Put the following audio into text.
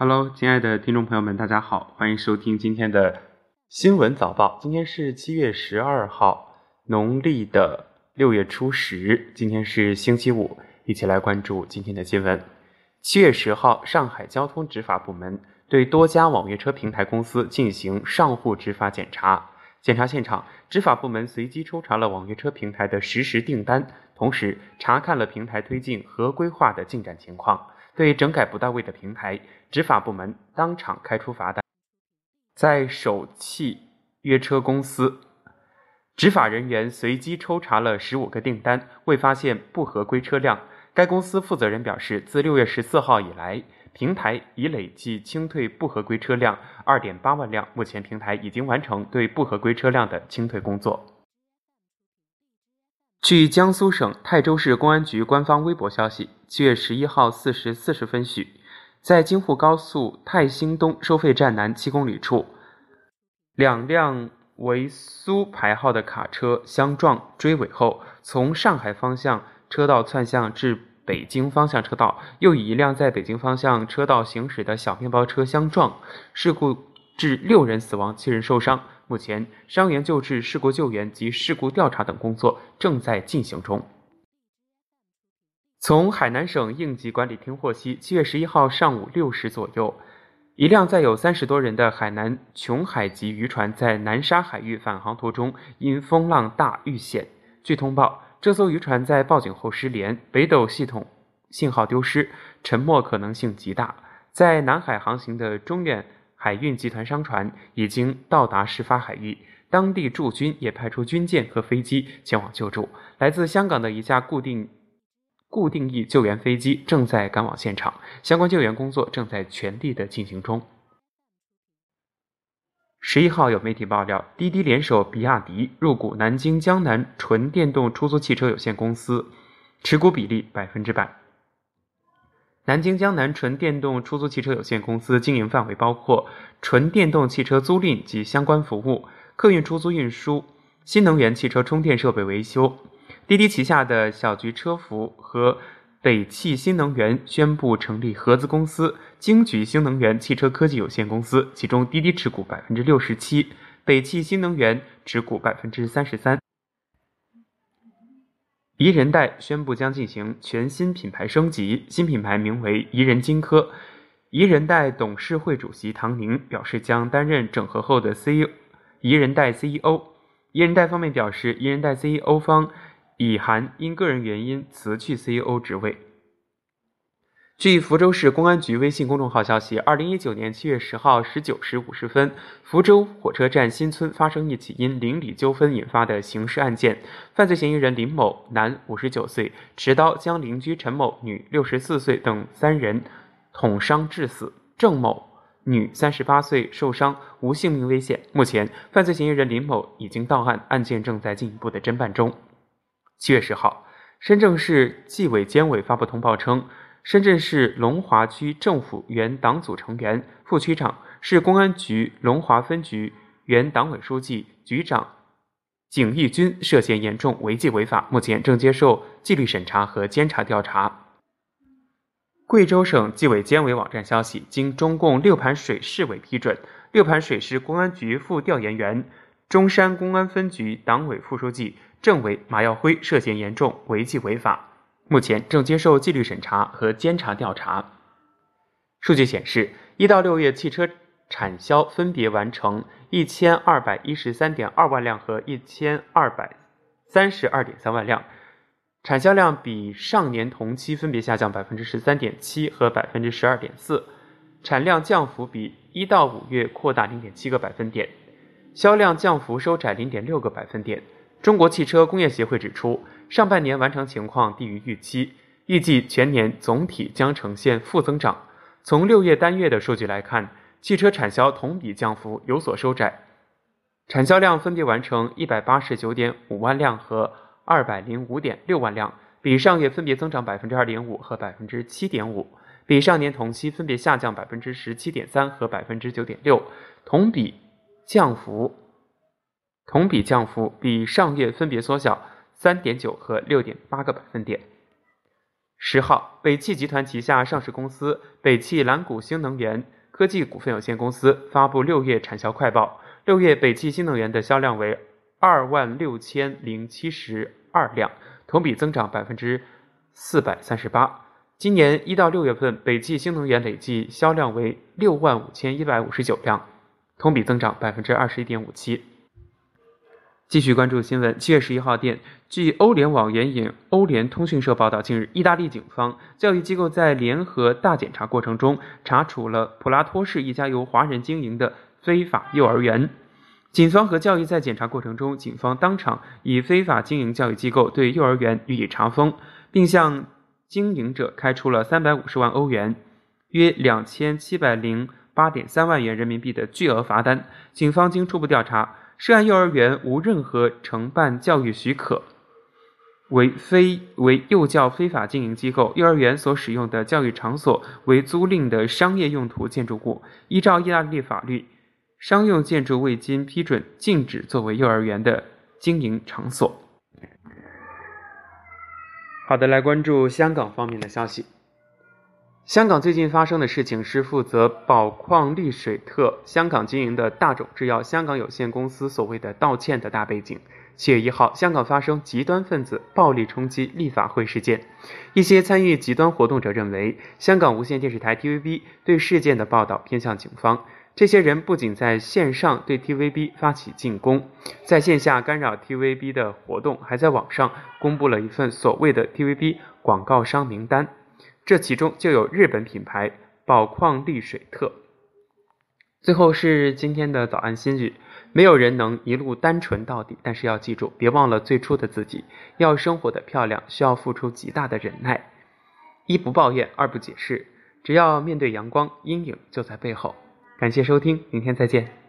Hello，亲爱的听众朋友们，大家好，欢迎收听今天的新闻早报。今天是七月十二号，农历的六月初十，今天是星期五，一起来关注今天的新闻。七月十号，上海交通执法部门对多家网约车平台公司进行上户执法检查。检查现场，执法部门随机抽查了网约车平台的实时订单，同时查看了平台推进合规化的进展情况。对整改不到位的平台，执法部门当场开出罚单。在首汽约车公司，执法人员随机抽查了十五个订单，未发现不合规车辆。该公司负责人表示，自六月十四号以来，平台已累计清退不合规车辆二点八万辆，目前平台已经完成对不合规车辆的清退工作。据江苏省泰州市公安局官方微博消息，七月十一号四时四十分许，在京沪高速泰兴东收费站南七公里处，两辆为苏牌号的卡车相撞追尾后，从上海方向车道窜向至北京方向车道，又与一辆在北京方向车道行驶的小面包车相撞，事故致六人死亡，七人受伤。目前，伤员救治、事故救援及事故调查等工作正在进行中。从海南省应急管理厅获悉，七月十一号上午六时左右，一辆载有三十多人的海南琼海籍渔船在南沙海域返航途中，因风浪大遇险。据通报，这艘渔船在报警后失联，北斗系统信号丢失，沉没可能性极大。在南海航行的中远。海运集团商船已经到达事发海域，当地驻军也派出军舰和飞机前往救助。来自香港的一架固定固定翼救援飞机正在赶往现场，相关救援工作正在全力的进行中。十一号有媒体爆料，滴滴联手比亚迪入股南京江南纯电动出租汽车有限公司，持股比例百分之百。南京江南纯电动出租汽车有限公司经营范围包括纯电动汽车租赁及相关服务、客运出租运输、新能源汽车充电设备维修。滴滴旗下的小桔车服和北汽新能源宣布成立合资公司京桔新能源汽车科技有限公司，其中滴滴持股百分之六十七，北汽新能源持股百分之三十三。宜人贷宣布将进行全新品牌升级，新品牌名为宜人金科。宜人贷董事会主席唐宁表示，将担任整合后的 CEO，宜人贷 CEO。宜人贷方面表示，宜人贷 CEO 方以涵因个人原因辞去 CEO 职位。据福州市公安局微信公众号消息，二零一九年七月十号十九时五十分，福州火车站新村发生一起因邻里纠纷引发的刑事案件。犯罪嫌疑人林某（男，五十九岁）持刀将邻居陈某（女，六十四岁）等三人捅伤致死，郑某（女，三十八岁）受伤，无性命危险。目前，犯罪嫌疑人林某已经到案，案件正在进一步的侦办中。七月十号，深圳市纪委监委发布通报称。深圳市龙华区政府原党组成员、副区长，市公安局龙华分局原党委书记、局长景义军涉嫌严重违纪违法，目前正接受纪律审查和监察调查。贵州省纪委监委网站消息，经中共六盘水市委批准，六盘水市公安局副调研员、中山公安分局党委副书记、政委马耀辉涉嫌严重违纪违法。目前正接受纪律审查和监察调查。数据显示，一到六月汽车产销分别完成一千二百一十三点二万辆和一千二百三十二点三万辆，产销量比上年同期分别下降百分之十三点七和百分之十二点四，产量降幅比一到五月扩大零点七个百分点，销量降幅收窄零点六个百分点。中国汽车工业协会指出。上半年完成情况低于预期，预计全年总体将呈现负增长。从六月单月的数据来看，汽车产销同比降幅有所收窄，产销量分别完成一百八十九点五万辆和二百零五点六万辆，比上月分别增长百分之二点五和百分之七点五，比上年同期分别下降百分之十七点三和百分之九点六，同比降幅同比降幅比上月分别缩小。三点九和六点八个百分点。十号，北汽集团旗下上市公司北汽蓝谷新能源科技股份有限公司发布六月产销快报，六月北汽新能源的销量为二万六千零七十二辆，同比增长百分之四百三十八。今年一到六月份，北汽新能源累计销量为六万五千一百五十九辆，同比增长百分之二十一点五七。继续关注新闻。七月十一号电，据欧联网援引欧联通讯社报道，近日，意大利警方教育机构在联合大检查过程中，查处了普拉托市一家由华人经营的非法幼儿园。警方和教育在检查过程中，警方当场以非法经营教育机构对幼儿园予以查封，并向。经营者开出了三百五十万欧元，约两千七百零八点三万元人民币的巨额罚单。警方经初步调查，涉案幼儿园无任何承办教育许可，为非为幼教非法经营机构。幼儿园所使用的教育场所为租赁的商业用途建筑物。依照意大利法律，商用建筑未经批准禁止作为幼儿园的经营场所。好的，来关注香港方面的消息。香港最近发生的事情是负责宝矿力水特香港经营的大种制药香港有限公司所谓的道歉的大背景。七月一号，香港发生极端分子暴力冲击立法会事件，一些参与极端活动者认为，香港无线电视台 TVB 对事件的报道偏向警方。这些人不仅在线上对 TVB 发起进攻，在线下干扰 TVB 的活动，还在网上公布了一份所谓的 TVB 广告商名单，这其中就有日本品牌宝矿力水特。最后是今天的早安心语：没有人能一路单纯到底，但是要记住，别忘了最初的自己。要生活的漂亮，需要付出极大的忍耐。一不抱怨，二不解释，只要面对阳光，阴影就在背后。感谢收听，明天再见。